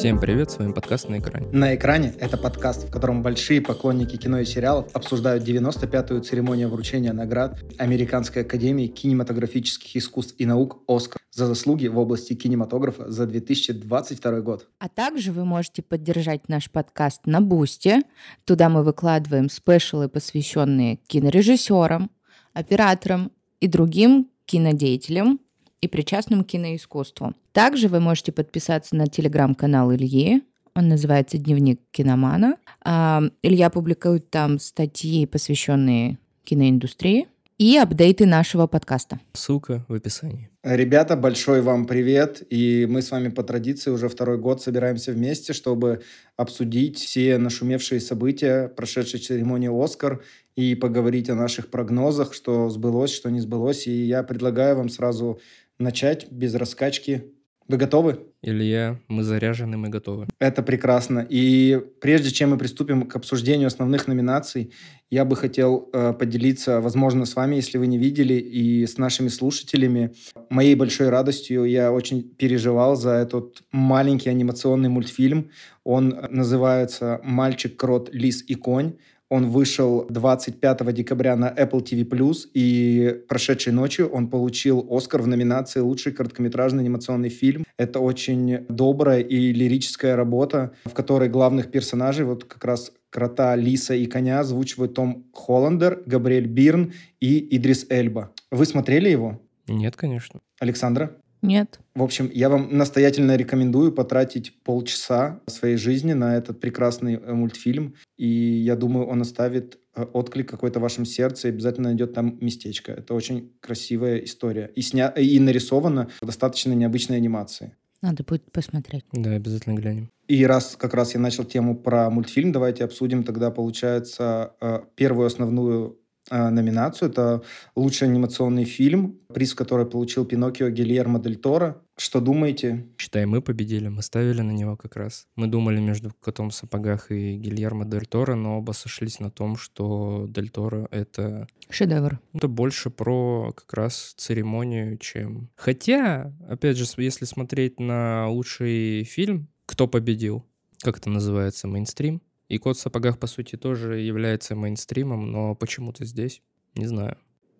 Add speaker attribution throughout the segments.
Speaker 1: Всем привет, с вами подкаст «На экране».
Speaker 2: «На экране» — это подкаст, в котором большие поклонники кино и сериалов обсуждают 95-ю церемонию вручения наград Американской академии кинематографических искусств и наук «Оскар» за заслуги в области кинематографа за 2022 год.
Speaker 3: А также вы можете поддержать наш подкаст на Бусте. Туда мы выкладываем спешалы, посвященные кинорежиссерам, операторам и другим кинодеятелям, и причастным к киноискусству. Также вы можете подписаться на телеграм-канал Ильи. Он называется «Дневник киномана». А, Илья публикует там статьи, посвященные киноиндустрии и апдейты нашего подкаста.
Speaker 1: Ссылка в описании.
Speaker 2: Ребята, большой вам привет. И мы с вами по традиции уже второй год собираемся вместе, чтобы обсудить все нашумевшие события прошедшей церемонии «Оскар» и поговорить о наших прогнозах, что сбылось, что не сбылось. И я предлагаю вам сразу начать без раскачки. Вы готовы?
Speaker 1: Илья, мы заряжены, мы готовы.
Speaker 2: Это прекрасно. И прежде чем мы приступим к обсуждению основных номинаций, я бы хотел э, поделиться, возможно, с вами, если вы не видели, и с нашими слушателями. Моей большой радостью я очень переживал за этот маленький анимационный мультфильм. Он называется «Мальчик, крот, лис и конь». Он вышел 25 декабря на Apple TV+, и прошедшей ночью он получил Оскар в номинации «Лучший короткометражный анимационный фильм». Это очень добрая и лирическая работа, в которой главных персонажей, вот как раз крота, лиса и коня озвучивают Том Холландер, Габриэль Бирн и Идрис Эльба. Вы смотрели его?
Speaker 1: Нет, конечно.
Speaker 2: Александра?
Speaker 3: Нет.
Speaker 2: В общем, я вам настоятельно рекомендую потратить полчаса своей жизни на этот прекрасный э, мультфильм. И я думаю, он оставит э, отклик какой-то в вашем сердце и обязательно найдет там местечко. Это очень красивая история. И, сня... и нарисована в достаточно необычной анимации.
Speaker 3: Надо будет посмотреть.
Speaker 1: Да, обязательно глянем.
Speaker 2: И раз как раз я начал тему про мультфильм, давайте обсудим тогда, получается, э, первую основную Э, номинацию. Это лучший анимационный фильм, приз, который получил Пиноккио Гильермо Дель Торо. Что думаете?
Speaker 1: Считай, мы победили, мы ставили на него как раз. Мы думали между «Котом в сапогах» и Гильермо Дель Торо, но оба сошлись на том, что Дель Торо — это...
Speaker 3: Шедевр.
Speaker 1: Это больше про как раз церемонию, чем... Хотя, опять же, если смотреть на лучший фильм, кто победил? Как это называется? Мейнстрим? И «Кот в сапогах», по сути, тоже является мейнстримом, но почему-то здесь, не знаю.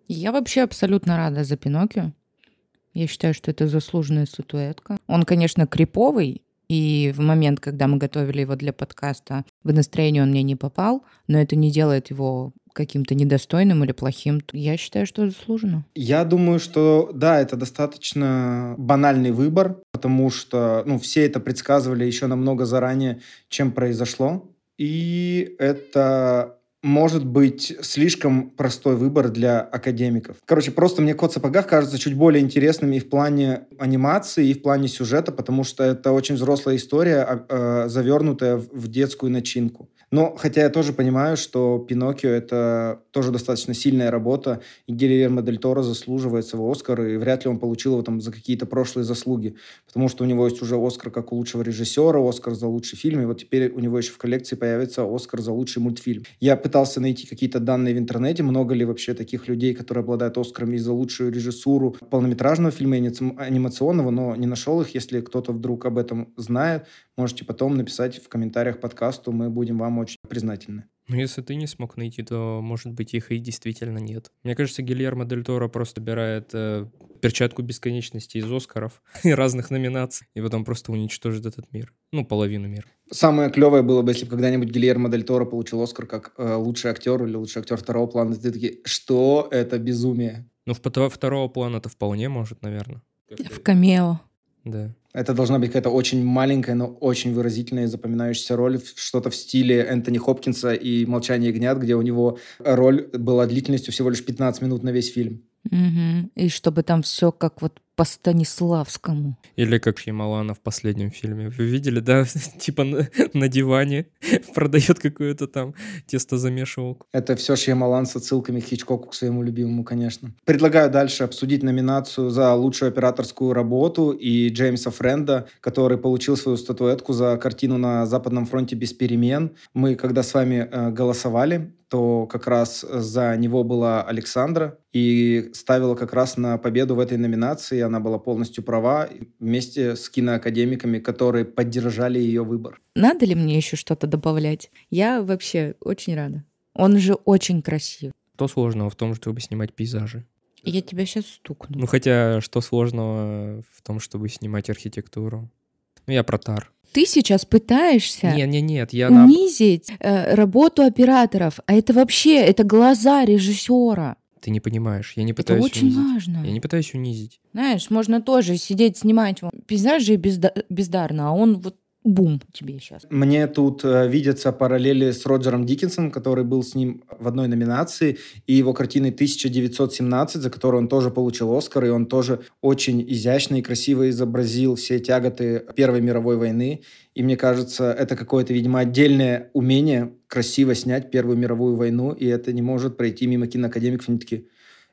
Speaker 3: Я вообще абсолютно рада за Пиноккио. Я считаю, что это заслуженная статуэтка. Он, конечно, криповый, и в момент, когда мы готовили его для подкаста, в настроение он мне не попал, но это не делает его каким-то недостойным или плохим. Я считаю, что заслуженно.
Speaker 2: Я думаю, что да, это достаточно банальный выбор, потому что ну, все это предсказывали еще намного заранее, чем произошло. И это может быть слишком простой выбор для академиков. Короче, просто мне «Кот в сапогах» кажется чуть более интересным и в плане анимации, и в плане сюжета, потому что это очень взрослая история, а, а, завернутая в детскую начинку. Но хотя я тоже понимаю, что «Пиноккио» — это тоже достаточно сильная работа, и Гильермо Дель Торо заслуживает своего Оскара, и вряд ли он получил его там за какие-то прошлые заслуги, потому что у него есть уже Оскар как у лучшего режиссера, Оскар за лучший фильм, и вот теперь у него еще в коллекции появится Оскар за лучший мультфильм. Я пытался найти какие-то данные в интернете, много ли вообще таких людей, которые обладают Оскарами за лучшую режиссуру полнометражного фильма и анимационного, но не нашел их. Если кто-то вдруг об этом знает, можете потом написать в комментариях подкасту, мы будем вам очень признательны.
Speaker 1: Ну, если ты не смог найти, то, может быть, их и действительно нет. Мне кажется, Гильермо Дель Торо просто собирает э, перчатку бесконечности из Оскаров и разных номинаций, и потом просто уничтожит этот мир. Ну, половину мира.
Speaker 2: Самое клевое было бы, если бы когда-нибудь Гильермо Дель Торо получил Оскар как э, лучший актер или лучший актер второго плана. Ты такие, что это безумие?
Speaker 1: Ну, в второго плана это вполне может, наверное.
Speaker 3: В камео.
Speaker 1: Да.
Speaker 2: Это должна быть какая-то очень маленькая, но очень выразительная и запоминающаяся роль. Что-то в стиле Энтони Хопкинса и «Молчание ягнят», где у него роль была длительностью всего лишь 15 минут на весь фильм.
Speaker 3: Угу. И чтобы там все как вот по Станиславскому.
Speaker 1: Или как Шьямалана в последнем фильме. Вы видели, да? типа на, на диване продает какую-то там тестозамешивалку.
Speaker 2: Это все Шьямалан с отсылками к Хичкоку, к своему любимому, конечно. Предлагаю дальше обсудить номинацию за лучшую операторскую работу и Джеймса Френда, который получил свою статуэтку за картину на Западном фронте без перемен. Мы, когда с вами э, голосовали, то как раз за него была Александра и ставила как раз на победу в этой номинации. И она была полностью права, вместе с киноакадемиками, которые поддержали ее выбор.
Speaker 3: Надо ли мне еще что-то добавлять? Я вообще очень рада. Он же очень красив.
Speaker 1: Что сложного в том, чтобы снимать пейзажи?
Speaker 3: Я тебя сейчас стукну.
Speaker 1: Ну, хотя, что сложного в том, чтобы снимать архитектуру? Ну, я про Тар.
Speaker 3: Ты сейчас пытаешься
Speaker 1: Не, не, нет, я на...
Speaker 3: унизить э, работу операторов, а это вообще это глаза режиссера.
Speaker 1: Ты не понимаешь, я не
Speaker 3: Это
Speaker 1: пытаюсь
Speaker 3: очень
Speaker 1: унизить.
Speaker 3: важно.
Speaker 1: Я не пытаюсь унизить.
Speaker 3: Знаешь, можно тоже сидеть, снимать пейзажи безда- бездарно, а он вот бум тебе сейчас.
Speaker 2: Мне тут э, видятся параллели с Роджером Диккенсом, который был с ним в одной номинации, и его картиной «1917», за которую он тоже получил Оскар, и он тоже очень изящно и красиво изобразил все тяготы Первой мировой войны. И мне кажется, это какое-то, видимо, отдельное умение красиво снять Первую мировую войну, и это не может пройти мимо киноакадемиков. Они такие,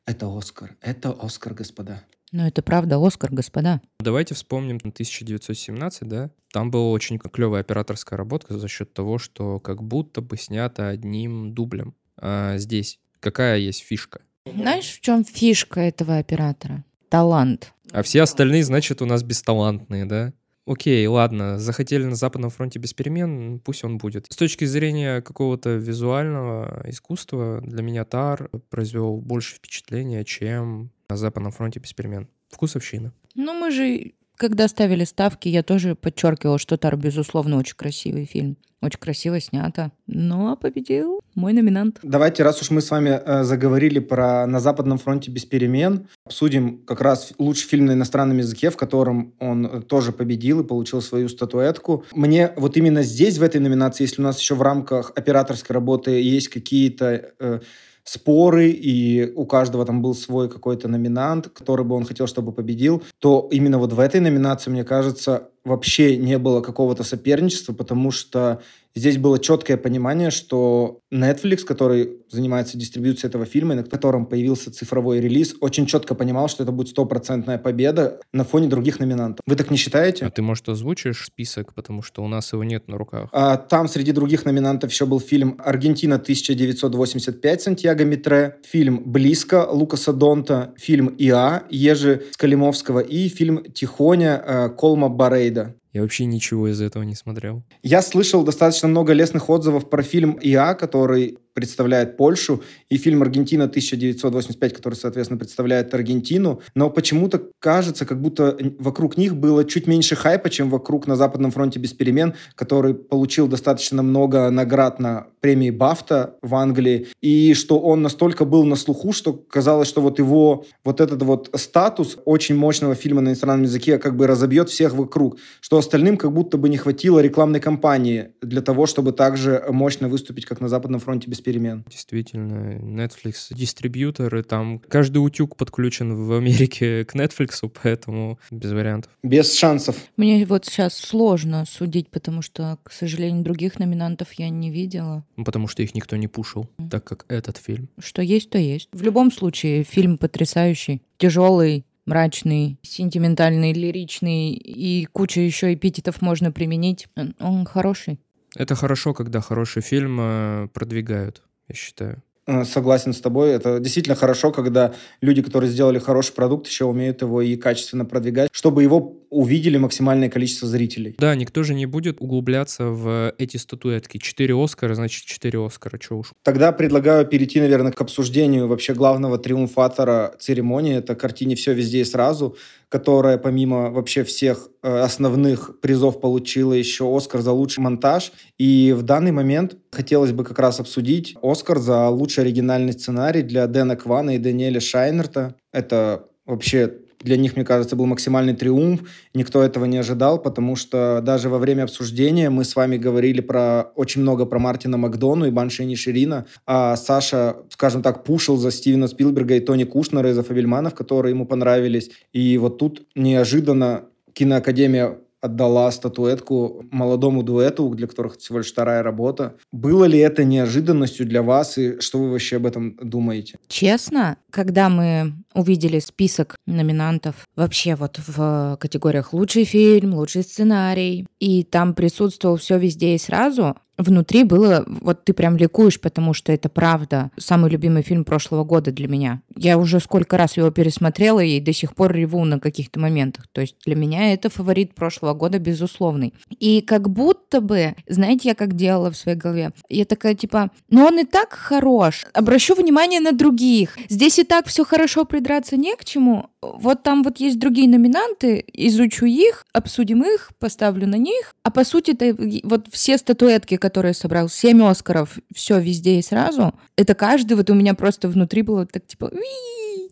Speaker 2: это Оскар, это Оскар, господа.
Speaker 3: Но это правда Оскар, господа.
Speaker 1: Давайте вспомним 1917, да? Там была очень клевая операторская работа за счет того, что как будто бы снято одним дублем. А здесь какая есть фишка?
Speaker 3: Знаешь, в чем фишка этого оператора? Талант.
Speaker 1: А все остальные, значит, у нас бесталантные, да? Окей, ладно, захотели на Западном фронте без перемен, пусть он будет. С точки зрения какого-то визуального искусства, для меня Тар произвел больше впечатления, чем на Западном фронте без перемен. Вкусовщина.
Speaker 3: Ну, мы же, когда ставили ставки, я тоже подчеркивала, что Тар, безусловно, очень красивый фильм. Очень красиво снято. Ну, а победил мой номинант.
Speaker 2: Давайте, раз уж мы с вами э, заговорили про «На Западном фронте без перемен», обсудим как раз лучший фильм на иностранном языке, в котором он э, тоже победил и получил свою статуэтку. Мне вот именно здесь, в этой номинации, если у нас еще в рамках операторской работы есть какие-то э, споры, и у каждого там был свой какой-то номинант, который бы он хотел, чтобы победил, то именно вот в этой номинации, мне кажется, вообще не было какого-то соперничества, потому что здесь было четкое понимание, что Netflix, который занимается дистрибьюцией этого фильма, и на котором появился цифровой релиз, очень четко понимал, что это будет стопроцентная победа на фоне других номинантов. Вы так не считаете?
Speaker 1: А ты, может, озвучишь список, потому что у нас его нет на руках?
Speaker 2: А, там среди других номинантов еще был фильм «Аргентина 1985» Сантьяго Митре, фильм «Близко» Лукаса Донта, фильм «Иа» Ежи Скалимовского и фильм «Тихоня» э, Колма Барейда.
Speaker 1: Я вообще ничего из этого не смотрел.
Speaker 2: Я слышал достаточно много лестных отзывов про фильм «Иа», который представляет Польшу, и фильм «Аргентина 1985», который, соответственно, представляет Аргентину. Но почему-то кажется, как будто вокруг них было чуть меньше хайпа, чем вокруг «На Западном фронте без перемен», который получил достаточно много наград на премии Бафта в Англии, и что он настолько был на слуху, что казалось, что вот его вот этот вот статус очень мощного фильма на иностранном языке как бы разобьет всех вокруг, что остальным как будто бы не хватило рекламной кампании для того, чтобы также мощно выступить, как на Западном фронте без перемен.
Speaker 1: Действительно, Netflix дистрибьютор, и там каждый утюг подключен в Америке к Netflix, поэтому без вариантов.
Speaker 2: Без шансов.
Speaker 3: Мне вот сейчас сложно судить, потому что, к сожалению, других номинантов я не видела.
Speaker 1: Ну, потому что их никто не пушил, так как этот фильм.
Speaker 3: Что есть, то есть. В любом случае, фильм потрясающий, тяжелый, мрачный, сентиментальный, лиричный и куча еще эпитетов можно применить. Он хороший.
Speaker 1: Это хорошо, когда хороший фильм э, продвигают, я считаю.
Speaker 2: Э, Согласен с тобой. Это действительно хорошо, когда люди, которые сделали хороший продукт, еще умеют его и качественно продвигать, чтобы его увидели максимальное количество зрителей.
Speaker 1: Да, никто же не будет углубляться в эти статуэтки. Четыре Оскара, значит, четыре Оскара, что уж.
Speaker 2: Тогда предлагаю перейти, наверное, к обсуждению вообще главного триумфатора церемонии. Это картине «Все везде и сразу», которая помимо вообще всех основных призов получила еще Оскар за лучший монтаж. И в данный момент хотелось бы как раз обсудить Оскар за лучший оригинальный сценарий для Дэна Квана и Даниэля Шайнерта. Это вообще для них, мне кажется, был максимальный триумф. Никто этого не ожидал, потому что даже во время обсуждения мы с вами говорили про очень много про Мартина Макдону и Банши Ниширина, а Саша, скажем так, пушил за Стивена Спилберга и Тони Кушнера из-за Фабельманов, которые ему понравились. И вот тут неожиданно киноакадемия отдала статуэтку молодому дуэту, для которых всего лишь вторая работа. Было ли это неожиданностью для вас, и что вы вообще об этом думаете?
Speaker 3: Честно, когда мы увидели список номинантов вообще вот в категориях лучший фильм, лучший сценарий, и там присутствовал все везде и сразу, внутри было, вот ты прям ликуешь, потому что это правда самый любимый фильм прошлого года для меня. Я уже сколько раз его пересмотрела и до сих пор реву на каких-то моментах. То есть для меня это фаворит прошлого года, безусловный. И как будто бы, знаете, я как делала в своей голове? Я такая типа, ну он и так хорош, обращу внимание на других. Здесь и так все хорошо, придраться не к чему. Вот там вот есть другие номинанты, изучу их, обсудим их, поставлю на них. А по сути, это вот все статуэтки, которые собрал, 7 Оскаров, все везде и сразу, это каждый вот у меня просто внутри было так типа...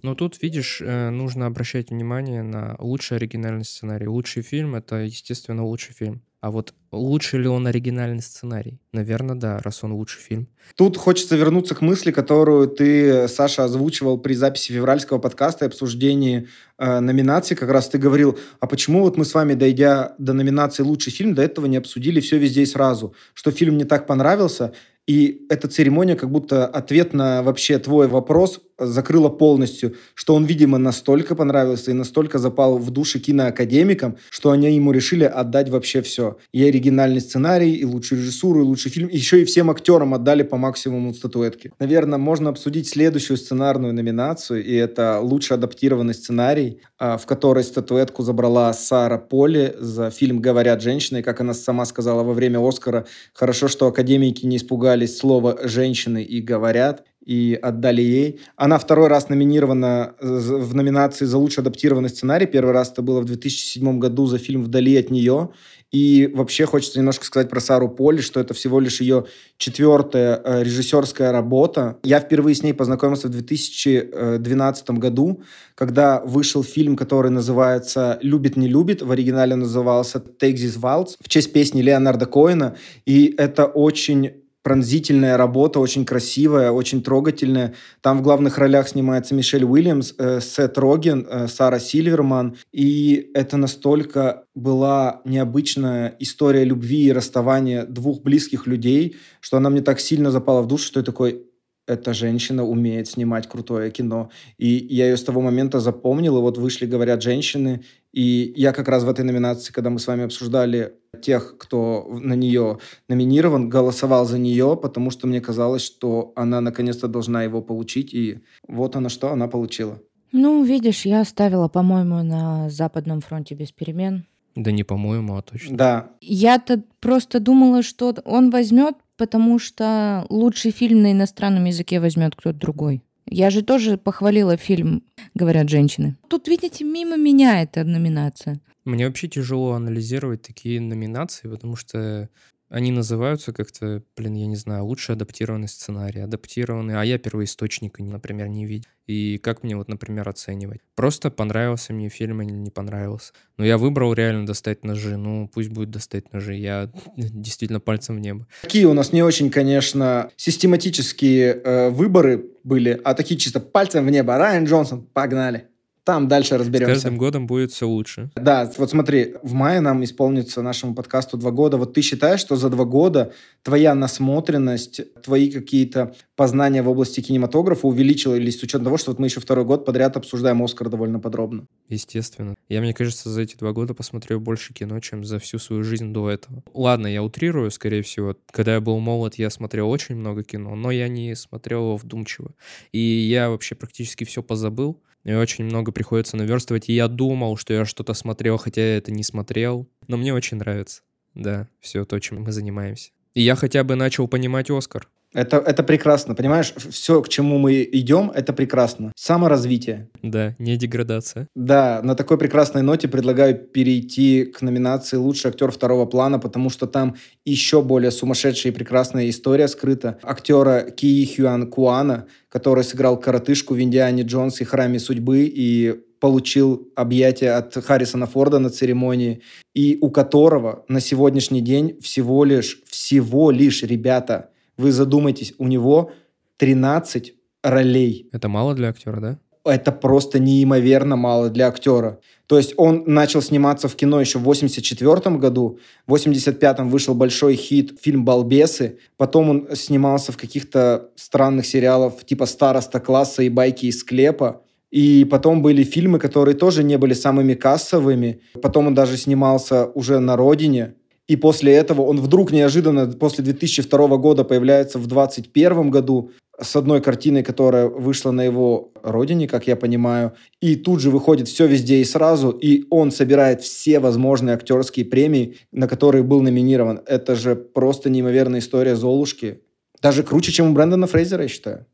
Speaker 1: Но тут, видишь, э, нужно обращать внимание на лучший оригинальный сценарий. Лучший фильм — это, естественно, лучший фильм. А вот лучше ли он оригинальный сценарий? Наверное, да, раз он лучший фильм.
Speaker 2: Тут хочется вернуться к мысли, которую ты, Саша, озвучивал при записи февральского подкаста и обсуждении э, номинаций. Как раз ты говорил, а почему вот мы с вами, дойдя до номинации «Лучший фильм», до этого не обсудили все везде и сразу? Что фильм не так понравился, и эта церемония как будто ответ на вообще твой вопрос закрыла полностью, что он, видимо, настолько понравился и настолько запал в души киноакадемикам, что они ему решили отдать вообще все. И оригинальный сценарий, и лучшую режиссуру, и лучший фильм. Еще и всем актерам отдали по максимуму статуэтки. Наверное, можно обсудить следующую сценарную номинацию, и это лучший адаптированный сценарий, а, в которой статуэтку забрала Сара Поли за фильм «Говорят женщины». Как она сама сказала во время Оскара, хорошо, что академики не испугались слова «женщины» и «говорят» и отдали ей. Она второй раз номинирована в номинации за лучший адаптированный сценарий. Первый раз это было в 2007 году за фильм «Вдали от нее». И вообще хочется немножко сказать про Сару Поли, что это всего лишь ее четвертая э, режиссерская работа. Я впервые с ней познакомился в 2012 году, когда вышел фильм, который называется «Любит, не любит». В оригинале назывался «Take This Waltz» в честь песни Леонарда Коэна. И это очень пронзительная работа, очень красивая, очень трогательная. Там в главных ролях снимается Мишель Уильямс, э, Сет Роген, э, Сара Сильверман. И это настолько была необычная история любви и расставания двух близких людей, что она мне так сильно запала в душу, что я такой, эта женщина умеет снимать крутое кино. И я ее с того момента запомнил, и вот вышли, говорят, женщины. И я как раз в этой номинации, когда мы с вами обсуждали тех, кто на нее номинирован, голосовал за нее, потому что мне казалось, что она наконец-то должна его получить. И вот она что, она получила.
Speaker 3: Ну, видишь, я оставила, по-моему, на Западном фронте без перемен.
Speaker 1: Да не по-моему, а точно.
Speaker 2: Да.
Speaker 3: Я-то просто думала, что он возьмет, потому что лучший фильм на иностранном языке возьмет кто-то другой. Я же тоже похвалила фильм «Говорят женщины». Тут, видите, мимо меня эта номинация.
Speaker 1: Мне вообще тяжело анализировать такие номинации, потому что они называются как-то, блин, я не знаю, лучше адаптированный сценарий, адаптированный, а я первоисточника, например, не видел. И как мне вот, например, оценивать? Просто понравился мне фильм или не понравился. Но я выбрал реально достать ножи, ну пусть будет достать ножи, я действительно пальцем в небо.
Speaker 2: Такие у нас не очень, конечно, систематические э, выборы были, а такие чисто пальцем в небо. Райан Джонсон, погнали. Там дальше разберемся.
Speaker 1: С каждым годом будет все лучше.
Speaker 2: Да, вот смотри, в мае нам исполнится нашему подкасту два года. Вот ты считаешь, что за два года твоя насмотренность, твои какие-то познания в области кинематографа увеличились с учетом того, что вот мы еще второй год подряд обсуждаем «Оскар» довольно подробно?
Speaker 1: Естественно. Я, мне кажется, за эти два года посмотрел больше кино, чем за всю свою жизнь до этого. Ладно, я утрирую, скорее всего. Когда я был молод, я смотрел очень много кино, но я не смотрел его вдумчиво. И я вообще практически все позабыл и очень много приходится наверстывать. И я думал, что я что-то смотрел, хотя я это не смотрел. Но мне очень нравится. Да, все то, чем мы занимаемся. И я хотя бы начал понимать Оскар.
Speaker 2: Это, это прекрасно, понимаешь? Все, к чему мы идем, это прекрасно. Саморазвитие.
Speaker 1: Да, не деградация.
Speaker 2: Да, на такой прекрасной ноте предлагаю перейти к номинации «Лучший актер второго плана», потому что там еще более сумасшедшая и прекрасная история скрыта. Актера Ки Хюан Куана, который сыграл коротышку в «Индиане Джонс» и «Храме судьбы» и получил объятия от Харрисона Форда на церемонии, и у которого на сегодняшний день всего лишь, всего лишь, ребята, вы задумайтесь, у него 13 ролей.
Speaker 1: Это мало для актера, да?
Speaker 2: Это просто неимоверно мало для актера. То есть он начал сниматься в кино еще в 84 году, в 85-м вышел большой хит фильм «Балбесы», потом он снимался в каких-то странных сериалах типа «Староста класса» и «Байки из склепа», и потом были фильмы, которые тоже не были самыми кассовыми. Потом он даже снимался уже на родине. И после этого он вдруг неожиданно после 2002 года появляется в 2021 году с одной картиной, которая вышла на его родине, как я понимаю, и тут же выходит все везде и сразу, и он собирает все возможные актерские премии, на которые был номинирован. Это же просто неимоверная история Золушки. Даже круче, чем у Брэндона Фрейзера, я считаю.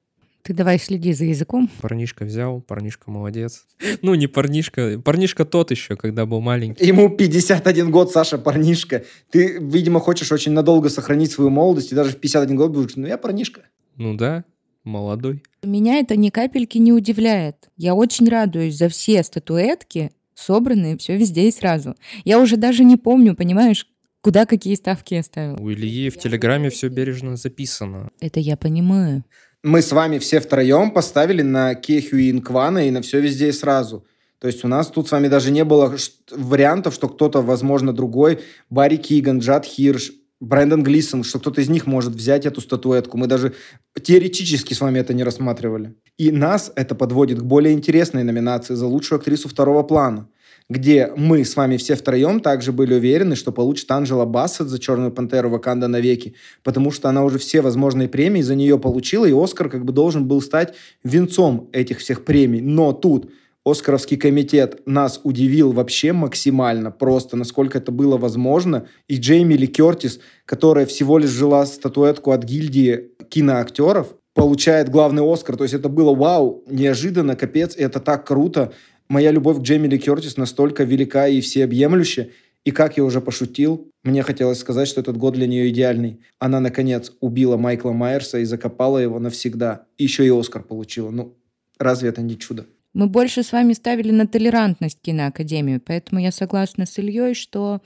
Speaker 3: Ты давай следи за языком.
Speaker 1: Парнишка взял, парнишка молодец. Ну, не парнишка, парнишка тот еще, когда был маленький.
Speaker 2: Ему 51 год, Саша, парнишка. Ты, видимо, хочешь очень надолго сохранить свою молодость, и даже в 51 год будешь, ну, я парнишка.
Speaker 1: Ну да, молодой.
Speaker 3: Меня это ни капельки не удивляет. Я очень радуюсь за все статуэтки, собранные все везде и сразу. Я уже даже не помню, понимаешь, куда какие ставки я ставила.
Speaker 1: У Ильи в Телеграме все бережно записано.
Speaker 3: Это я понимаю.
Speaker 2: Мы с вами все втроем поставили на Кехю и Инквана и на все везде и сразу. То есть у нас тут с вами даже не было вариантов, что кто-то, возможно, другой, Барри Киган, Джад Хирш, Брэндон Глисон, что кто-то из них может взять эту статуэтку. Мы даже теоретически с вами это не рассматривали. И нас это подводит к более интересной номинации за лучшую актрису второго плана где мы с вами все втроем также были уверены, что получит Анжела Бассет за «Черную пантеру» Ваканда навеки, потому что она уже все возможные премии за нее получила, и Оскар как бы должен был стать венцом этих всех премий. Но тут Оскаровский комитет нас удивил вообще максимально, просто насколько это было возможно. И Джейми Ли Кертис, которая всего лишь жила статуэтку от гильдии киноактеров, получает главный Оскар. То есть это было вау, неожиданно, капец, это так круто моя любовь к Джейми Ли Кертис настолько велика и всеобъемлющая, и как я уже пошутил, мне хотелось сказать, что этот год для нее идеальный. Она, наконец, убила Майкла Майерса и закопала его навсегда. И еще и Оскар получила. Ну, разве это не чудо?
Speaker 3: Мы больше с вами ставили на толерантность киноакадемию, поэтому я согласна с Ильей, что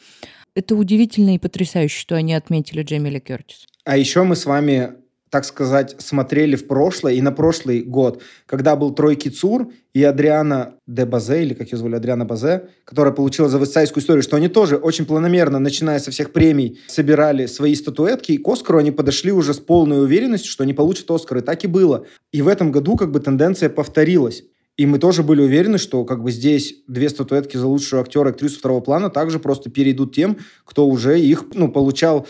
Speaker 3: это удивительно и потрясающе, что они отметили Джемили Кертис.
Speaker 2: А еще мы с вами так сказать, смотрели в прошлое и на прошлый год, когда был Трой Кицур и Адриана де Базе, или как ее звали, Адриана Базе, которая получила за вестсайдскую историю, что они тоже очень планомерно, начиная со всех премий, собирали свои статуэтки, и к Оскару они подошли уже с полной уверенностью, что они получат Оскар, и так и было. И в этом году как бы тенденция повторилась. И мы тоже были уверены, что как бы здесь две статуэтки за лучшую актера и актрису второго плана также просто перейдут тем, кто уже их ну, получал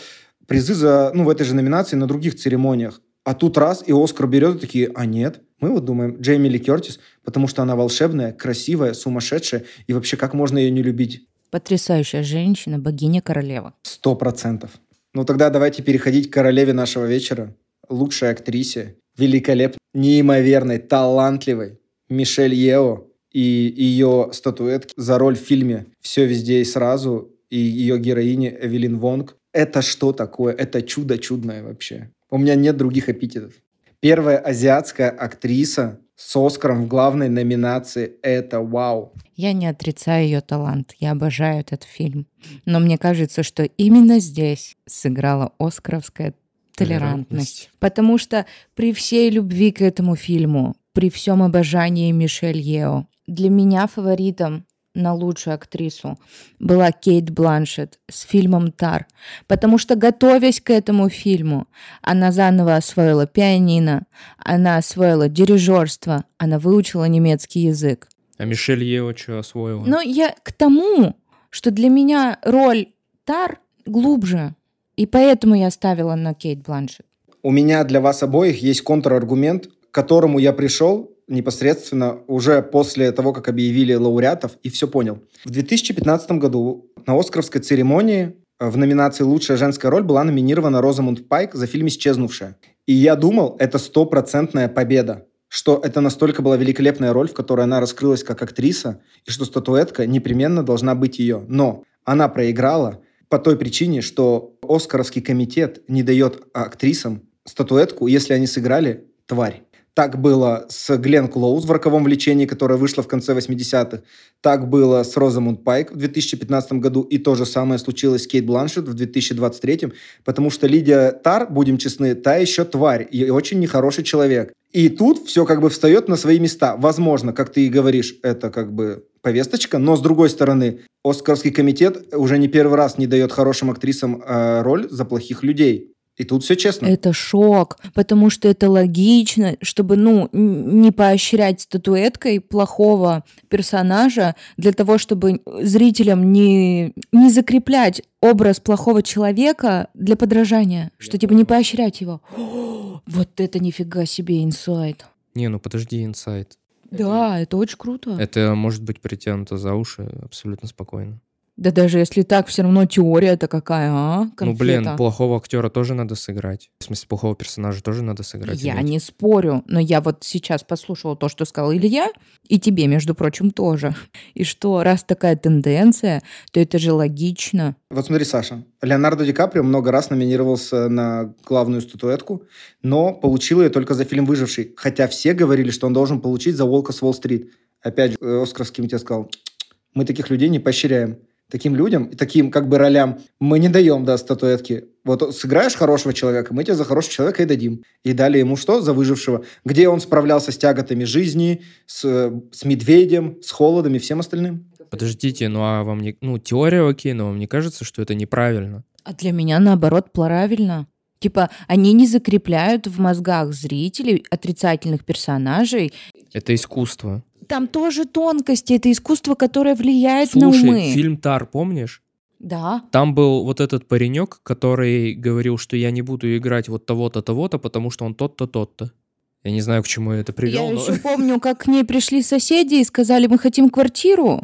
Speaker 2: призы за, ну, в этой же номинации на других церемониях. А тут раз, и Оскар берет, и такие, а нет. Мы вот думаем, Джейми Ли Кертис, потому что она волшебная, красивая, сумасшедшая, и вообще как можно ее не любить?
Speaker 3: Потрясающая женщина, богиня-королева.
Speaker 2: Сто процентов. Ну тогда давайте переходить к королеве нашего вечера, лучшей актрисе, великолепной, неимоверной, талантливой Мишель Ео и ее статуэтки за роль в фильме «Все везде и сразу» и ее героине Эвелин Вонг это что такое? Это чудо чудное вообще. У меня нет других эпитетов. Первая азиатская актриса с Оскаром в главной номинации. Это вау.
Speaker 3: Я не отрицаю ее талант. Я обожаю этот фильм. Но мне кажется, что именно здесь сыграла оскаровская толерантность. толерантность. Потому что при всей любви к этому фильму, при всем обожании Мишель Ео, для меня фаворитом на лучшую актрису была Кейт Бланшет с фильмом «Тар», потому что, готовясь к этому фильму, она заново освоила пианино, она освоила дирижерство, она выучила немецкий язык.
Speaker 1: А Мишель Ео что освоила?
Speaker 3: Ну, я к тому, что для меня роль Тар глубже, и поэтому я ставила на Кейт Бланшет.
Speaker 2: У меня для вас обоих есть контраргумент, к которому я пришел непосредственно уже после того, как объявили лауреатов, и все понял. В 2015 году на Оскаровской церемонии э, в номинации «Лучшая женская роль» была номинирована Розамунд Пайк за фильм «Исчезнувшая». И я думал, это стопроцентная победа что это настолько была великолепная роль, в которой она раскрылась как актриса, и что статуэтка непременно должна быть ее. Но она проиграла по той причине, что Оскаровский комитет не дает актрисам статуэтку, если они сыграли тварь. Так было с Глен Клоуз в «Роковом влечении», которая вышла в конце 80-х. Так было с Розамунд Пайк в 2015 году. И то же самое случилось с Кейт Бланшет в 2023. Потому что Лидия Тар, будем честны, та еще тварь и очень нехороший человек. И тут все как бы встает на свои места. Возможно, как ты и говоришь, это как бы повесточка, но с другой стороны, Оскарский комитет уже не первый раз не дает хорошим актрисам э, роль за плохих людей. И тут все честно.
Speaker 3: Это шок, потому что это логично, чтобы, ну, не поощрять статуэткой плохого персонажа для того, чтобы зрителям не, не закреплять образ плохого человека для подражания, что типа не поощрять его. О, вот это нифига себе инсайт.
Speaker 1: Не, ну подожди, инсайт.
Speaker 3: Да, это очень круто.
Speaker 1: Это может быть притянуто за уши абсолютно спокойно.
Speaker 3: Да даже если так, все равно теория-то какая, а?
Speaker 1: Ну, блин,
Speaker 3: Конфета.
Speaker 1: плохого актера тоже надо сыграть. В смысле, плохого персонажа тоже надо сыграть.
Speaker 3: Я
Speaker 1: иметь.
Speaker 3: не спорю, но я вот сейчас послушала то, что сказал Илья, и тебе, между прочим, тоже. И что, раз такая тенденция, то это же логично.
Speaker 2: Вот смотри, Саша, Леонардо Ди Каприо много раз номинировался на главную статуэтку, но получил ее только за фильм «Выживший», хотя все говорили, что он должен получить за «Волка с Уолл-стрит». Опять же, э, Оскаровский комитет сказал, мы таких людей не поощряем. Таким людям, и таким как бы ролям мы не даем, да, статуэтки. Вот сыграешь хорошего человека, мы тебе за хорошего человека и дадим. И дали ему что? За выжившего. Где он справлялся с тяготами жизни, с, с медведем, с холодом и всем остальным.
Speaker 1: Подождите, ну а вам не... Ну, теория окей, но вам не кажется, что это неправильно?
Speaker 3: А для меня, наоборот, правильно. Типа, они не закрепляют в мозгах зрителей отрицательных персонажей.
Speaker 1: Это искусство.
Speaker 3: Там тоже тонкости, это искусство, которое влияет
Speaker 1: Слушай,
Speaker 3: на умы.
Speaker 1: фильм «Тар», помнишь?
Speaker 3: Да.
Speaker 1: Там был вот этот паренек, который говорил, что я не буду играть вот того-то, того-то, потому что он тот-то, тот-то. Я не знаю, к чему я это привел,
Speaker 3: Я
Speaker 1: но-
Speaker 3: еще помню, как к ней пришли соседи и сказали, мы хотим квартиру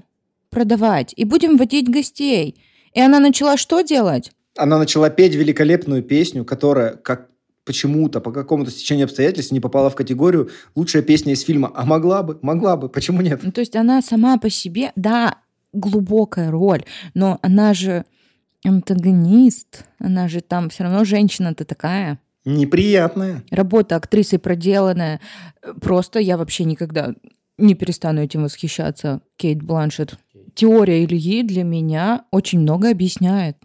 Speaker 3: продавать и будем водить гостей. И она начала что делать?
Speaker 2: Она начала петь великолепную песню, которая, как почему-то, по какому-то стечению обстоятельств, не попала в категорию «Лучшая песня из фильма». А могла бы, могла бы, почему нет?
Speaker 3: Ну, то есть она сама по себе, да, глубокая роль, но она же антагонист, она же там все равно женщина-то такая.
Speaker 2: Неприятная.
Speaker 3: Работа актрисы проделанная. Просто я вообще никогда не перестану этим восхищаться. Кейт Бланшет. Теория Ильи для меня очень много объясняет.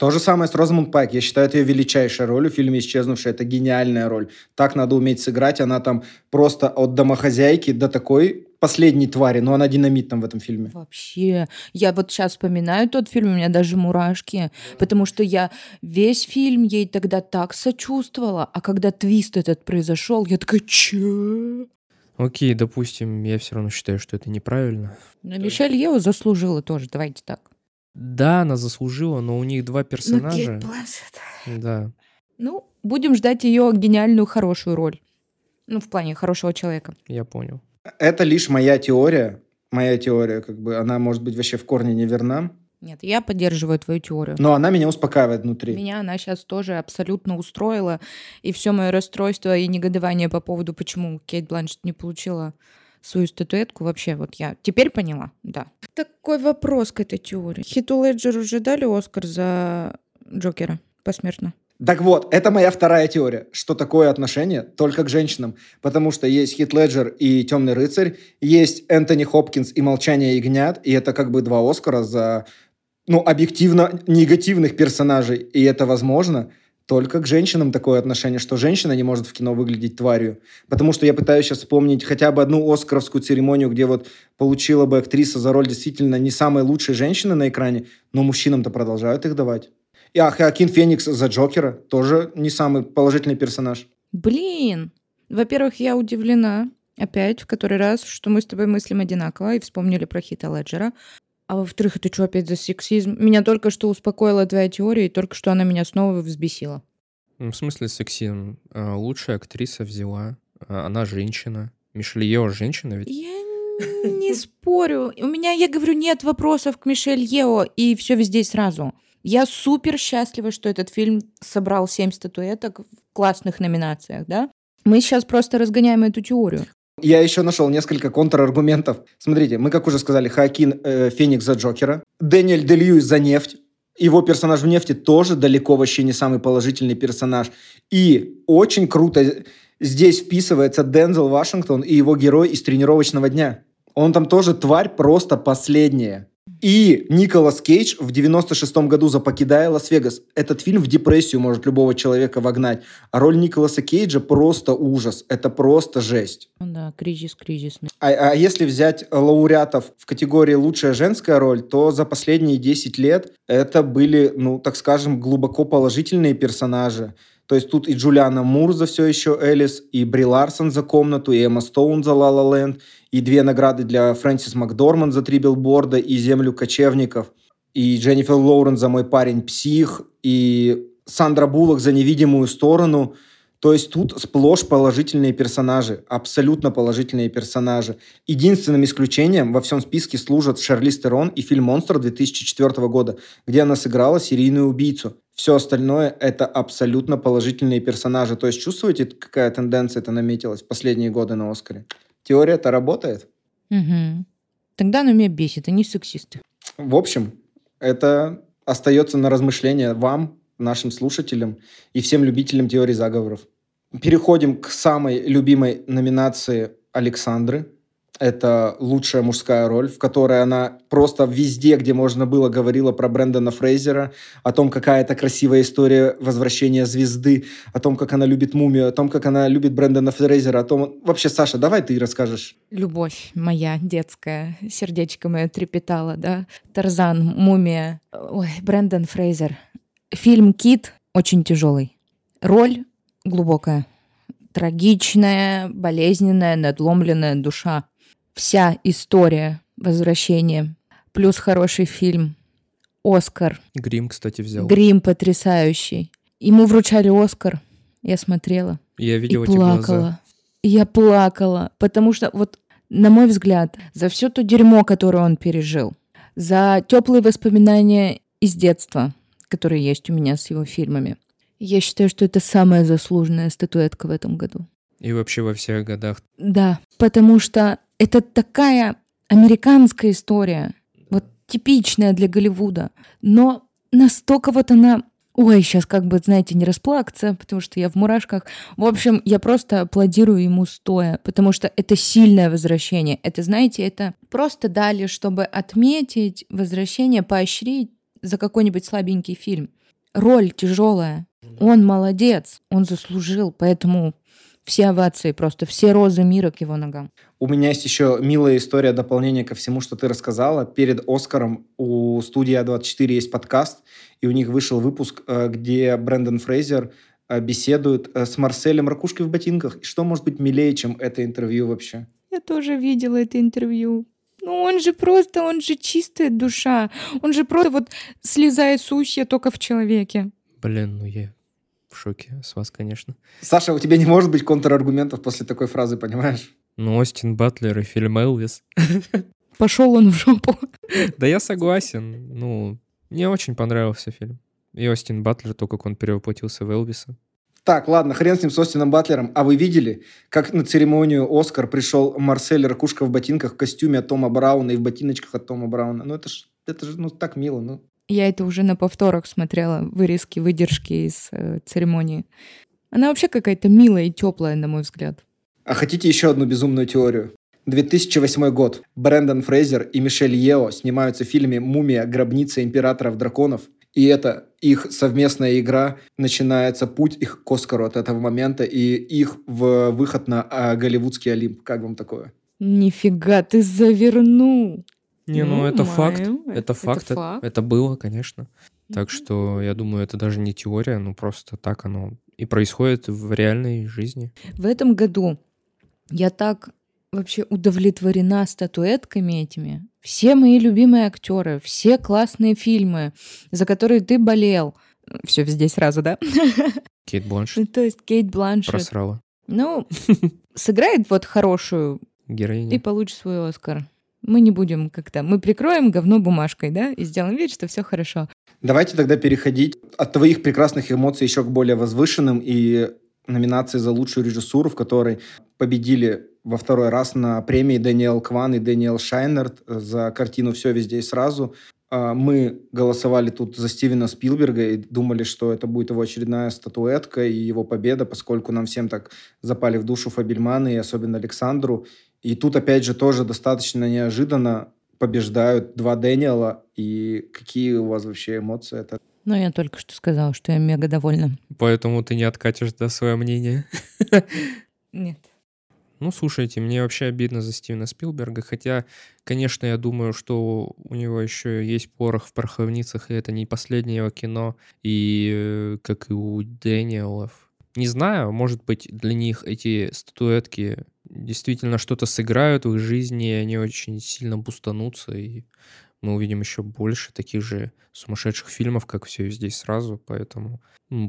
Speaker 2: То же самое с Розамунд Пайк. Я считаю, это ее величайшая роль в фильме «Исчезнувшая». Это гениальная роль. Так надо уметь сыграть. Она там просто от домохозяйки до такой последней твари. Но она динамит там в этом фильме.
Speaker 3: Вообще, я вот сейчас вспоминаю тот фильм, у меня даже мурашки, потому что я весь фильм ей тогда так сочувствовала, а когда твист этот произошел, я такая, че?
Speaker 1: Окей, допустим, я все равно считаю, что это неправильно.
Speaker 3: Но Мишель Ео заслужила тоже, давайте так.
Speaker 1: Да, она заслужила, но у них два персонажа. Да.
Speaker 3: Ну, будем ждать ее гениальную хорошую роль. Ну, в плане хорошего человека.
Speaker 1: Я понял.
Speaker 2: Это лишь моя теория. Моя теория, как бы, она может быть вообще в корне неверна.
Speaker 3: Нет, я поддерживаю твою теорию.
Speaker 2: Но она меня успокаивает внутри.
Speaker 3: Меня она сейчас тоже абсолютно устроила. И все мое расстройство и негодование по поводу, почему Кейт Бланшет не получила свою статуэтку, вообще вот я теперь поняла, да. Такой вопрос к этой теории. Хиту Леджеру уже дали Оскар за Джокера посмертно?
Speaker 2: Так вот, это моя вторая теория, что такое отношение только к женщинам. Потому что есть Хит Леджер и Темный рыцарь, есть Энтони Хопкинс и Молчание ягнят, и это как бы два Оскара за, ну, объективно негативных персонажей. И это возможно только к женщинам такое отношение, что женщина не может в кино выглядеть тварью. Потому что я пытаюсь сейчас вспомнить хотя бы одну оскаровскую церемонию, где вот получила бы актриса за роль действительно не самой лучшей женщины на экране, но мужчинам-то продолжают их давать. И а Хоакин Феникс за Джокера тоже не самый положительный персонаж.
Speaker 3: Блин! Во-первых, я удивлена опять в который раз, что мы с тобой мыслим одинаково и вспомнили про Хита Леджера. А во-вторых, это что опять за сексизм? Меня только что успокоила твоя теория, и только что она меня снова взбесила.
Speaker 1: Ну, В смысле сексизм? А, Лучшая актриса взяла. А, Она женщина. Мишель Ео женщина ведь?
Speaker 3: Я не спорю. У меня, я говорю, нет вопросов к Мишель Ео, и все везде сразу. Я супер счастлива, что этот фильм собрал семь статуэток в классных номинациях, да? Мы сейчас просто разгоняем эту теорию.
Speaker 2: Я еще нашел несколько контраргументов. Смотрите, мы, как уже сказали, Хоакин э, Феникс за Джокера, Дэниэль Де Льюис за нефть. Его персонаж в нефти тоже далеко вообще не самый положительный персонаж. И очень круто здесь вписывается Дензел Вашингтон и его герой из тренировочного дня. Он там тоже тварь просто последняя. И Николас Кейдж в 96-м году за «Покидая Лас-Вегас». Этот фильм в депрессию может любого человека вогнать. А роль Николаса Кейджа просто ужас. Это просто жесть.
Speaker 3: Ну Да, кризис кризисный.
Speaker 2: А, а если взять лауреатов в категории «Лучшая женская роль», то за последние 10 лет это были, ну, так скажем, глубоко положительные персонажи. То есть тут и Джулиана Мур за все еще Элис, и Бри Ларсон за комнату, и Эмма Стоун за Ла Ла Ленд, и две награды для Фрэнсис Макдорман за три билборда и Землю кочевников, и Дженнифер Лоурен за Мой парень псих, и Сандра Буллок за Невидимую сторону – то есть тут сплошь положительные персонажи, абсолютно положительные персонажи. Единственным исключением во всем списке служат Шарлиз Терон и фильм «Монстр» 2004 года, где она сыграла серийную убийцу. Все остальное – это абсолютно положительные персонажи. То есть чувствуете, какая тенденция это наметилась в последние годы на «Оскаре»? Теория это работает?
Speaker 3: Угу. Тогда она меня бесит, они сексисты.
Speaker 2: В общем, это остается на размышление вам, нашим слушателям и всем любителям теории заговоров. Переходим к самой любимой номинации Александры. Это лучшая мужская роль, в которой она просто везде, где можно было, говорила про Брэндона Фрейзера, о том, какая это красивая история возвращения звезды, о том, как она любит мумию, о том, как она любит Брэндона Фрейзера, о том... Вообще, Саша, давай ты расскажешь.
Speaker 3: Любовь моя детская, сердечко мое трепетало, да? Тарзан, мумия. Ой, Брэндон Фрейзер. Фильм «Кит» очень тяжелый. Роль глубокая, трагичная, болезненная, надломленная душа. Вся история возвращения. Плюс хороший фильм. Оскар.
Speaker 1: Грим, кстати, взял.
Speaker 3: Грим потрясающий. Ему вручали Оскар. Я смотрела.
Speaker 1: Я видел
Speaker 3: и плакала.
Speaker 1: глаза.
Speaker 3: Я плакала, потому что вот, на мой взгляд, за все то дерьмо, которое он пережил, за теплые воспоминания из детства, которые есть у меня с его фильмами. Я считаю, что это самая заслуженная статуэтка в этом году.
Speaker 1: И вообще во всех годах.
Speaker 3: Да, потому что это такая американская история, вот типичная для Голливуда, но настолько вот она... Ой, сейчас как бы, знаете, не расплакаться, потому что я в мурашках. В общем, я просто аплодирую ему стоя, потому что это сильное возвращение. Это, знаете, это просто дали, чтобы отметить возвращение, поощрить за какой-нибудь слабенький фильм. Роль тяжелая. Он молодец, он заслужил, поэтому все овации, просто все розы мира к его ногам.
Speaker 2: У меня есть еще милая история дополнения ко всему, что ты рассказала. Перед Оскаром у студии А24 есть подкаст, и у них вышел выпуск, э, где Брэндон Фрейзер э, беседует э, с Марселем Ракушкой в ботинках. И что может быть милее, чем это интервью вообще?
Speaker 3: Я тоже видела это интервью. Ну, он же просто, он же чистая душа. Он же просто вот слезает с ущья только в человеке.
Speaker 1: Блин, ну я в шоке с вас, конечно.
Speaker 2: Саша, у тебя не может быть контраргументов после такой фразы, понимаешь?
Speaker 1: Ну, Остин Батлер и фильм «Элвис».
Speaker 3: Пошел он в жопу.
Speaker 1: Да я согласен. Ну, мне очень понравился фильм. И Остин Батлер, то, как он перевоплотился в Элвиса.
Speaker 2: Так, ладно, хрен с ним, с Остином Батлером. А вы видели, как на церемонию «Оскар» пришел Марсель Ракушка в ботинках, в костюме от Тома Брауна и в ботиночках от Тома Брауна? Ну, это же это ж, ну, так мило, ну.
Speaker 3: Я это уже на повторах смотрела, вырезки, выдержки из э, церемонии. Она вообще какая-то милая и теплая, на мой взгляд.
Speaker 2: А хотите еще одну безумную теорию? 2008 год. Брэндон Фрейзер и Мишель Ео снимаются в фильме «Мумия. Гробница императоров драконов». И это их совместная игра, начинается путь их к Оскару от этого момента и их в выход на а, голливудский Олимп. Как вам такое?
Speaker 3: Нифига ты завернул.
Speaker 1: Не, ну,
Speaker 3: Ну,
Speaker 1: это факт.
Speaker 3: маю.
Speaker 1: Это
Speaker 3: Это
Speaker 1: факт. Это,
Speaker 3: факт.
Speaker 1: это было, конечно. Так что я думаю, это даже не теория, ну просто так оно и происходит в реальной жизни.
Speaker 3: В этом году я так вообще удовлетворена статуэтками этими. Все мои любимые актеры, все классные фильмы, за которые ты болел. Все везде сразу, да?
Speaker 1: Кейт Бланш
Speaker 3: Ну, То есть Кейт Бланшет.
Speaker 1: просрала
Speaker 3: Ну, сыграет вот хорошую и
Speaker 1: героиня.
Speaker 3: получит свой Оскар. Мы не будем как-то... Мы прикроем говно бумажкой, да, и сделаем вид, что все хорошо.
Speaker 2: Давайте тогда переходить от твоих прекрасных эмоций еще к более возвышенным и номинации за лучшую режиссуру, в которой победили во второй раз на премии Дэниел Кван и Дэниел Шайнерт за картину «Все везде и сразу». А, Мы голосовали тут за Стивена Спилберга и думали, что это будет его очередная статуэтка и его победа, поскольку нам всем так запали в душу Фабельманы и особенно Александру. И тут, опять же, тоже достаточно неожиданно побеждают два Дэниела. И какие у вас вообще эмоции? Это
Speaker 3: Но я только что сказала, что я мега довольна.
Speaker 1: Поэтому ты не откатишь да, свое мнение.
Speaker 3: Нет.
Speaker 1: Ну, слушайте, мне вообще обидно за Стивена Спилберга, хотя, конечно, я думаю, что у него еще есть порох в пороховницах, и это не последнее его кино, и э, как и у Дэниелов. Не знаю, может быть, для них эти статуэтки действительно что-то сыграют в их жизни, и они очень сильно бустанутся, и мы увидим еще больше таких же сумасшедших фильмов, как все здесь сразу, поэтому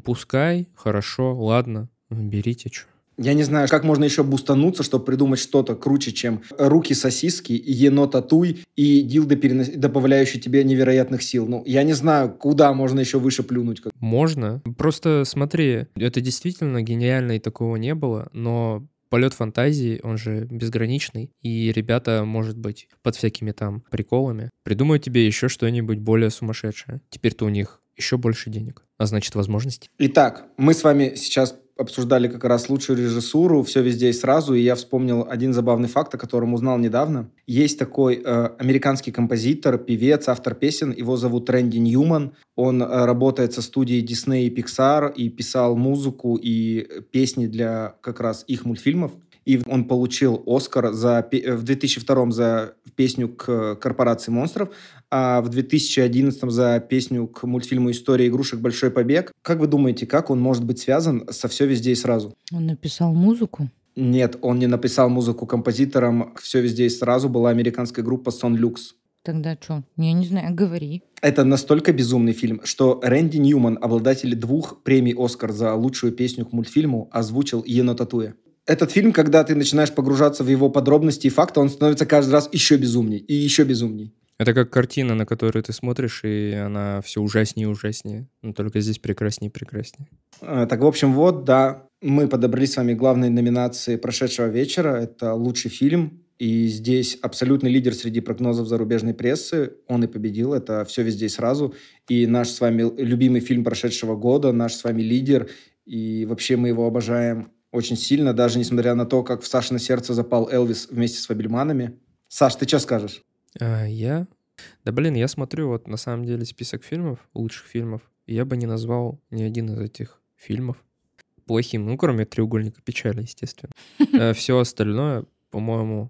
Speaker 1: пускай, хорошо, ладно, берите что.
Speaker 2: Я не знаю, как можно еще бустануться, чтобы придумать что-то круче, чем руки сосиски, енот-татуй и дилды, перенос... добавляющий тебе невероятных сил. Ну, я не знаю, куда можно еще выше плюнуть.
Speaker 1: Можно. Просто смотри, это действительно гениально, и такого не было, но полет фантазии, он же безграничный, и ребята, может быть, под всякими там приколами придумают тебе еще что-нибудь более сумасшедшее. Теперь-то у них еще больше денег, а значит возможности.
Speaker 2: Итак, мы с вами сейчас обсуждали как раз лучшую режиссуру, все везде и сразу, и я вспомнил один забавный факт, о котором узнал недавно. Есть такой э, американский композитор, певец, автор песен, его зовут Рэнди Ньюман. Он э, работает со студией Disney и Pixar и писал музыку и песни для как раз их мультфильмов и он получил Оскар за, э, в 2002 за песню к «Корпорации монстров», а в 2011 за песню к мультфильму «История игрушек. Большой побег». Как вы думаете, как он может быть связан со «Все везде и сразу»?
Speaker 3: Он написал музыку?
Speaker 2: Нет, он не написал музыку композитором. «Все везде и сразу» была американская группа «Сон Люкс».
Speaker 3: Тогда что? Я не знаю, говори.
Speaker 2: Это настолько безумный фильм, что Рэнди Ньюман, обладатель двух премий «Оскар» за лучшую песню к мультфильму, озвучил «Ено Татуя» этот фильм, когда ты начинаешь погружаться в его подробности и факты, он становится каждый раз еще безумней и еще безумней.
Speaker 1: Это как картина, на которую ты смотришь, и она все ужаснее и ужаснее. Но только здесь прекраснее и прекраснее.
Speaker 2: А, так, в общем, вот, да, мы подобрали с вами главные номинации прошедшего вечера. Это лучший фильм, и здесь абсолютный лидер среди прогнозов зарубежной прессы. Он и победил. Это все везде и сразу. И наш с вами любимый фильм прошедшего года, наш с вами лидер. И вообще мы его обожаем очень сильно, даже несмотря на то, как в Сашино сердце запал Элвис вместе с Фабельманами. Саш, ты что скажешь?
Speaker 1: А, я? Да блин, я смотрю вот на самом деле список фильмов, лучших фильмов, и я бы не назвал ни один из этих фильмов плохим, ну, кроме «Треугольника печали», естественно. А Все остальное, по-моему,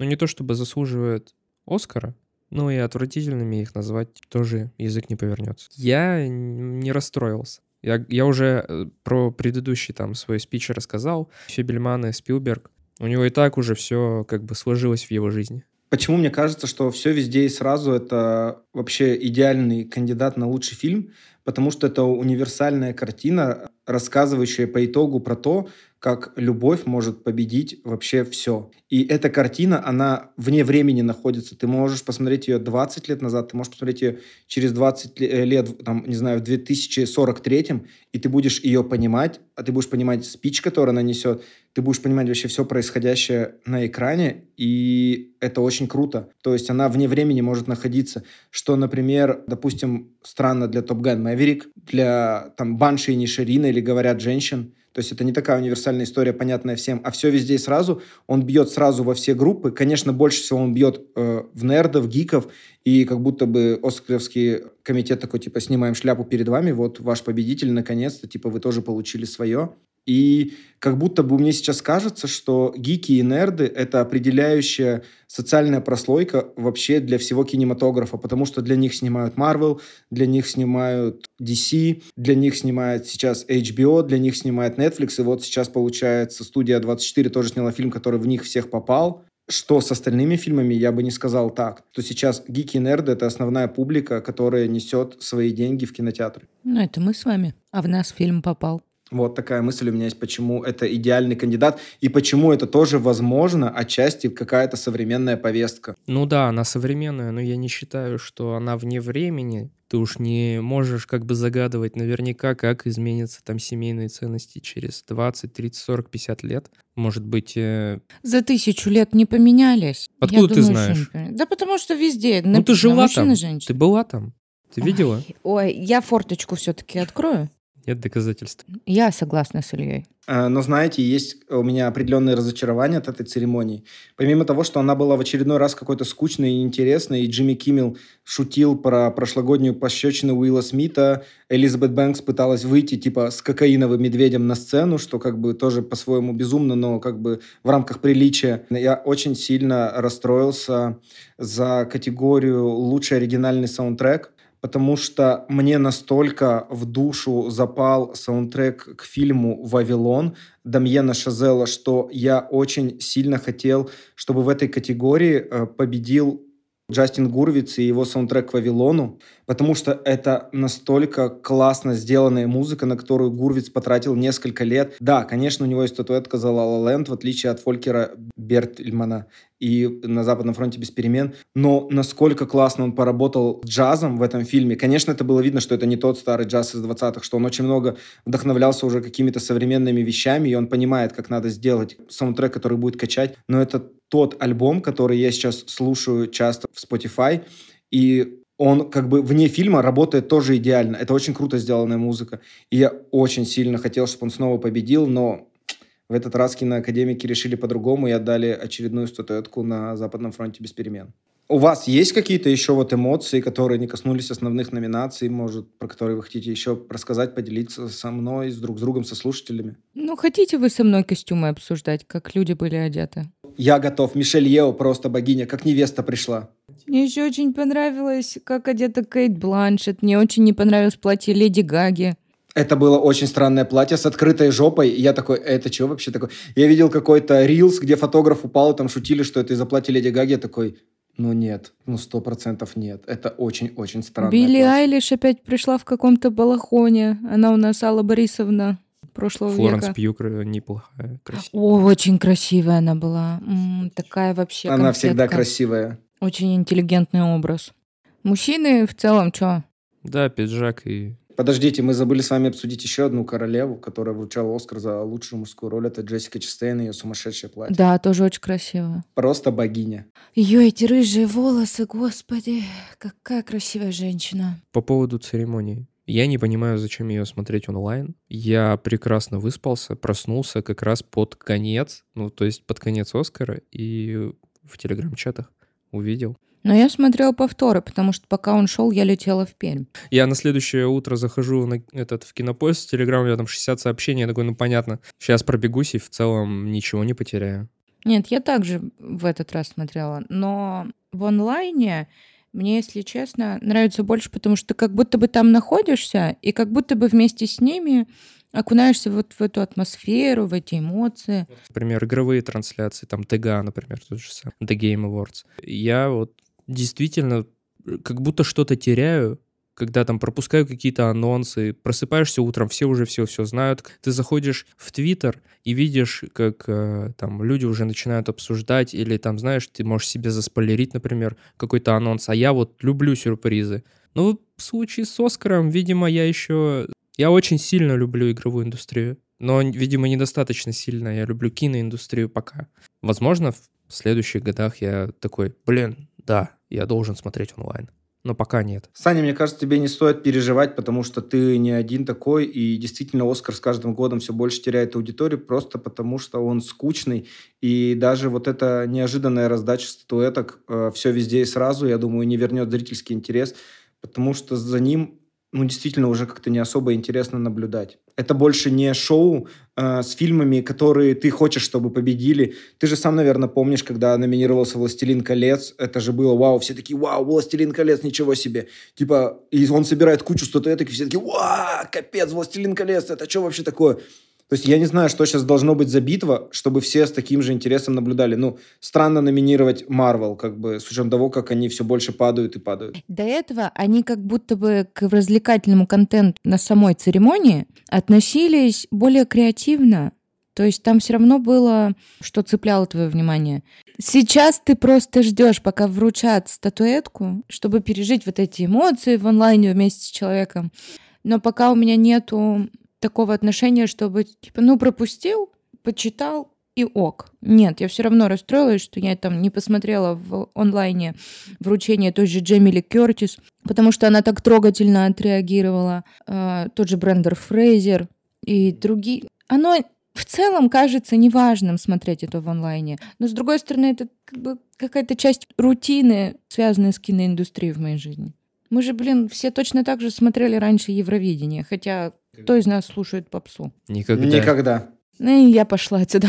Speaker 1: ну, не то чтобы заслуживает Оскара, но и отвратительными их назвать тоже язык не повернется. Я не расстроился. Я, я уже э, про предыдущий там свой спич рассказал. Фебельман и Спилберг. У него и так уже все как бы сложилось в его жизни.
Speaker 2: Почему мне кажется, что все везде и сразу это вообще идеальный кандидат на лучший фильм? Потому что это универсальная картина, рассказывающая по итогу про то, как любовь может победить вообще все. И эта картина, она вне времени находится. Ты можешь посмотреть ее 20 лет назад, ты можешь посмотреть ее через 20 э, лет, там, не знаю, в 2043, и ты будешь ее понимать, а ты будешь понимать спич, который она несет, ты будешь понимать вообще все происходящее на экране, и это очень круто. То есть она вне времени может находиться, что, например, допустим, странно для Top Gun Maverick, для там Банши и Ниширина или говорят женщин, то есть это не такая универсальная история, понятная всем, а все везде и сразу. Он бьет сразу во все группы. Конечно, больше всего он бьет э, в нердов, гиков, и как будто бы Оскаровский комитет такой, типа, снимаем шляпу перед вами, вот ваш победитель, наконец-то, типа, вы тоже получили свое. И как будто бы мне сейчас кажется, что гики и нерды — это определяющая социальная прослойка вообще для всего кинематографа, потому что для них снимают Marvel, для них снимают DC, для них снимает сейчас HBO, для них снимает Netflix, и вот сейчас, получается, студия 24 тоже сняла фильм, который в них всех попал. Что с остальными фильмами, я бы не сказал так. То сейчас гики и нерды — это основная публика, которая несет свои деньги в кинотеатры.
Speaker 3: Ну, это мы с вами. А в нас фильм попал.
Speaker 2: Вот такая мысль у меня есть, почему это идеальный кандидат и почему это тоже возможно отчасти какая-то современная повестка.
Speaker 1: Ну да, она современная, но я не считаю, что она вне времени. Ты уж не можешь как бы загадывать наверняка, как изменятся там семейные ценности через 20, 30, 40, 50 лет. Может быть... Э...
Speaker 3: За тысячу лет не поменялись.
Speaker 1: Откуда Я ты думаю, знаешь?
Speaker 3: Что... Да потому что везде.
Speaker 1: Ну ты жила там, ты была там. Ты видела?
Speaker 3: Ой, ой, я форточку все-таки открою.
Speaker 1: Нет доказательств.
Speaker 3: Я согласна с Ильей.
Speaker 2: Э, но, знаете, есть у меня определенные разочарования от этой церемонии. Помимо того, что она была в очередной раз какой-то скучной и интересной, и Джимми Киммел шутил про прошлогоднюю пощечину Уилла Смита, Элизабет Бэнкс пыталась выйти типа с кокаиновым медведем на сцену, что как бы тоже по-своему безумно, но как бы в рамках приличия. Я очень сильно расстроился за категорию «Лучший оригинальный саундтрек», потому что мне настолько в душу запал саундтрек к фильму «Вавилон» Дамьена Шазела, что я очень сильно хотел, чтобы в этой категории э, победил Джастин Гурвиц и его саундтрек к «Вавилону», потому что это настолько классно сделанная музыка, на которую Гурвиц потратил несколько лет. Да, конечно, у него есть статуэтка за «Ла Ла Ленд», в отличие от Фолькера Бертельмана и «На Западном фронте без перемен», но насколько классно он поработал джазом в этом фильме. Конечно, это было видно, что это не тот старый джаз из 20-х, что он очень много вдохновлялся уже какими-то современными вещами, и он понимает, как надо сделать саундтрек, который будет качать, но это тот альбом, который я сейчас слушаю часто в Spotify, и он как бы вне фильма работает тоже идеально. Это очень круто сделанная музыка. И я очень сильно хотел, чтобы он снова победил, но в этот раз киноакадемики решили по-другому и отдали очередную статуэтку на Западном фронте без перемен. У вас есть какие-то еще вот эмоции, которые не коснулись основных номинаций, может, про которые вы хотите еще рассказать, поделиться со мной, с друг с другом, со слушателями?
Speaker 3: Ну, хотите вы со мной костюмы обсуждать, как люди были одеты?
Speaker 2: Я готов. Мишель Ео просто богиня, как невеста пришла.
Speaker 3: Мне еще очень понравилось, как одета Кейт Бланшет. Мне очень не понравилось платье Леди Гаги.
Speaker 2: Это было очень странное платье с открытой жопой. И я такой, это что вообще такое? Я видел какой-то рилс, где фотограф упал, и там шутили, что это из-за платья Леди Гаги. Я такой, ну нет, ну сто процентов нет. Это очень-очень странно.
Speaker 3: Билли Айлиш опять пришла в каком-то балахоне. Она у нас Алла Борисовна прошлого
Speaker 1: Флоренс
Speaker 3: века.
Speaker 1: Пьюк э, неплохая, красивая.
Speaker 3: О, очень красивая она была. М, такая вообще
Speaker 2: Она всегда
Speaker 3: конфетка.
Speaker 2: красивая.
Speaker 3: Очень интеллигентный образ. Мужчины в целом, что?
Speaker 1: Да, пиджак и...
Speaker 2: Подождите, мы забыли с вами обсудить еще одну королеву, которая вручала Оскар за лучшую мужскую роль. Это Джессика Честейн и ее сумасшедшее платье.
Speaker 3: Да, тоже очень красиво.
Speaker 2: Просто богиня.
Speaker 3: Ее эти рыжие волосы, господи, какая красивая женщина.
Speaker 1: По поводу церемонии. Я не понимаю, зачем ее смотреть онлайн. Я прекрасно выспался, проснулся как раз под конец, ну, то есть под конец Оскара, и в телеграм-чатах увидел.
Speaker 3: Но я смотрела повторы, потому что пока он шел, я летела в Пермь.
Speaker 1: Я на следующее утро захожу на этот в кинопоиск, в Телеграм, у меня там 60 сообщений, я такой, ну понятно, сейчас пробегусь и в целом ничего не потеряю.
Speaker 3: Нет, я также в этот раз смотрела, но в онлайне мне, если честно, нравится больше, потому что ты как будто бы там находишься, и как будто бы вместе с ними окунаешься вот в эту атмосферу, в эти эмоции.
Speaker 1: Например, игровые трансляции, там ТГА, например, тот же самый, The Game Awards. Я вот действительно э, как будто что-то теряю, когда там пропускаю какие-то анонсы, просыпаешься утром, все уже все все знают. Ты заходишь в Твиттер и видишь, как э, там люди уже начинают обсуждать, или там, знаешь, ты можешь себе заспойлерить, например, какой-то анонс. А я вот люблю сюрпризы. Ну, в случае с Оскаром, видимо, я еще... Я очень сильно люблю игровую индустрию, но, видимо, недостаточно сильно я люблю киноиндустрию пока. Возможно, в следующих годах я такой, блин, да, я должен смотреть онлайн. Но пока нет.
Speaker 2: Саня, мне кажется, тебе не стоит переживать, потому что ты не один такой, и действительно Оскар с каждым годом все больше теряет аудиторию, просто потому что он скучный, и даже вот эта неожиданная раздача статуэток э, все везде и сразу, я думаю, не вернет зрительский интерес, потому что за ним ну, действительно, уже как-то не особо интересно наблюдать. Это больше не шоу э, с фильмами, которые ты хочешь, чтобы победили. Ты же сам, наверное, помнишь, когда номинировался «Властелин колец», это же было вау, все такие, вау, «Властелин колец», ничего себе. Типа, и он собирает кучу статуэток, и все такие, вау, капец, «Властелин колец», это что вообще такое? То есть я не знаю, что сейчас должно быть за битва, чтобы все с таким же интересом наблюдали. Ну, странно номинировать Марвел, как бы, с учетом того, как они все больше падают и падают.
Speaker 3: До этого они как будто бы к развлекательному контенту на самой церемонии относились более креативно. То есть там все равно было, что цепляло твое внимание. Сейчас ты просто ждешь, пока вручат статуэтку, чтобы пережить вот эти эмоции в онлайне вместе с человеком. Но пока у меня нету такого отношения, чтобы, типа, ну, пропустил, почитал и ок. Нет, я все равно расстроилась, что я там не посмотрела в онлайне вручение той же Джемили Кертис, потому что она так трогательно отреагировала. Э, тот же Брендер Фрейзер и другие. Оно в целом кажется неважным смотреть это в онлайне. Но, с другой стороны, это как бы какая-то часть рутины, связанная с киноиндустрией в моей жизни. Мы же, блин, все точно так же смотрели раньше Евровидение, хотя кто из нас слушает попсу?
Speaker 1: Никогда.
Speaker 2: Никогда.
Speaker 3: Ну и я пошла отсюда.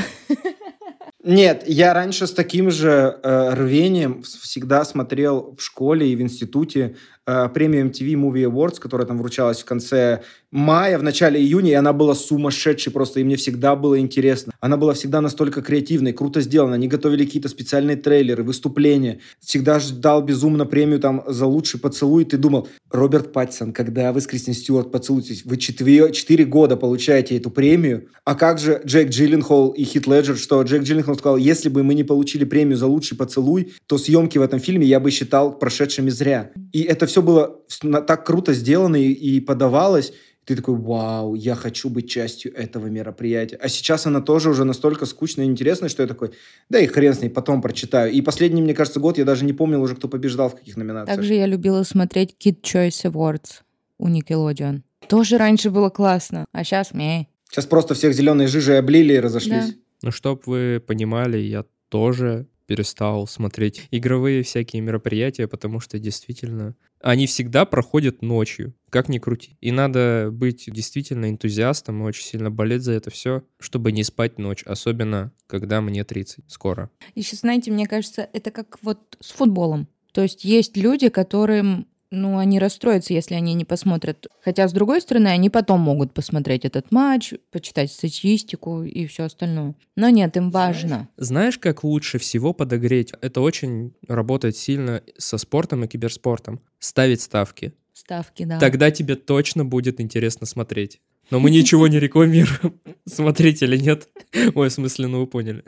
Speaker 2: Нет, я раньше с таким же э, рвением всегда смотрел в школе и в институте э, премию MTV Movie Awards, которая там вручалась в конце мая, в начале июня, и она была сумасшедшей просто, и мне всегда было интересно. Она была всегда настолько креативной, круто сделана. Они готовили какие-то специальные трейлеры, выступления. Всегда ждал безумно премию там за лучший поцелуй. Ты думал, Роберт Паттисон, когда вы с Кристин Стюарт поцелуетесь, вы четыре, четыре года получаете эту премию. А как же Джек Джилленхол и Хит Леджер, что Джек Джилленхол сказал, если бы мы не получили премию за лучший поцелуй, то съемки в этом фильме я бы считал прошедшими зря. И это все было так круто сделано и, и подавалось. Ты такой, вау, я хочу быть частью этого мероприятия. А сейчас она тоже уже настолько скучная и интересная, что я такой, да и хрен с ней, потом прочитаю. И последний, мне кажется, год я даже не помнил уже, кто побеждал в каких номинациях.
Speaker 3: Также я любила смотреть Kid Choice Awards у Nickelodeon. Тоже раньше было классно, а сейчас мне.
Speaker 2: Сейчас просто всех зеленой жижей облили и разошлись.
Speaker 3: Да.
Speaker 1: Ну, чтоб вы понимали, я тоже перестал смотреть игровые всякие мероприятия, потому что действительно они всегда проходят ночью, как ни крути. И надо быть действительно энтузиастом и очень сильно болеть за это все, чтобы не спать ночь, особенно когда мне 30 скоро.
Speaker 3: Еще, знаете, мне кажется, это как вот с футболом. То есть есть люди, которым ну, они расстроятся, если они не посмотрят. Хотя, с другой стороны, они потом могут посмотреть этот матч, почитать статистику и все остальное. Но нет, им важно.
Speaker 1: Знаешь, как лучше всего подогреть? Это очень работает сильно со спортом и киберспортом. Ставить ставки.
Speaker 3: Ставки, да.
Speaker 1: Тогда тебе точно будет интересно смотреть. Но мы ничего не рекламируем. Смотреть или нет. Ой, в смысле, ну вы поняли.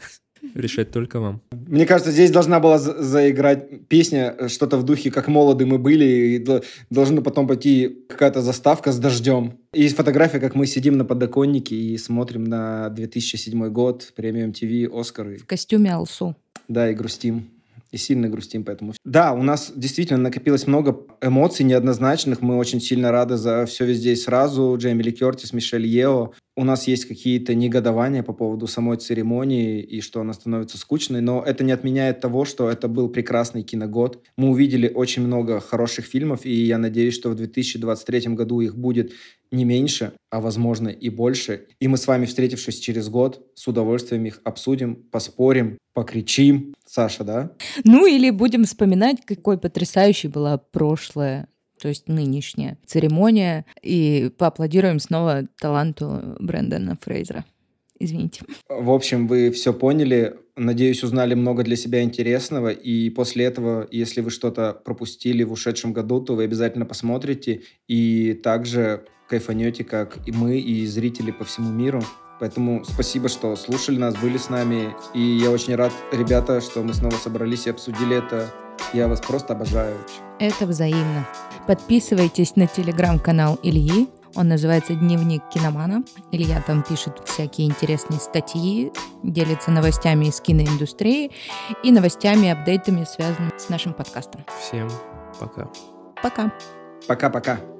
Speaker 1: Решать только вам.
Speaker 2: Мне кажется, здесь должна была за- заиграть песня, э, что-то в духе «Как молоды мы были», и дол- должна потом пойти какая-то заставка с дождем. И есть фотография, как мы сидим на подоконнике и смотрим на 2007 год, премию MTV, Оскар.
Speaker 3: В костюме Алсу.
Speaker 2: Да, и грустим. И сильно грустим поэтому. Да, у нас действительно накопилось много эмоций неоднозначных. Мы очень сильно рады за все везде и сразу. Джейми Ли Кертис, Мишель Ео. У нас есть какие-то негодования по поводу самой церемонии и что она становится скучной, но это не отменяет того, что это был прекрасный киногод. Мы увидели очень много хороших фильмов, и я надеюсь, что в 2023 году их будет не меньше, а возможно и больше. И мы с вами, встретившись через год, с удовольствием их обсудим, поспорим, покричим. Саша, да?
Speaker 3: Ну или будем вспоминать, какой потрясающей была прошлая то есть нынешняя церемония, и поаплодируем снова таланту Брэндона Фрейзера. Извините.
Speaker 2: В общем, вы все поняли. Надеюсь, узнали много для себя интересного. И после этого, если вы что-то пропустили в ушедшем году, то вы обязательно посмотрите. И также кайфанете, как и мы, и зрители по всему миру. Поэтому спасибо, что слушали нас, были с нами. И я очень рад, ребята, что мы снова собрались и обсудили это. Я вас просто обожаю.
Speaker 3: Это взаимно. Подписывайтесь на телеграм-канал Ильи. Он называется «Дневник киномана». Илья там пишет всякие интересные статьи, делится новостями из киноиндустрии и новостями, апдейтами, связанными с нашим подкастом.
Speaker 1: Всем пока.
Speaker 3: Пока.
Speaker 2: Пока-пока.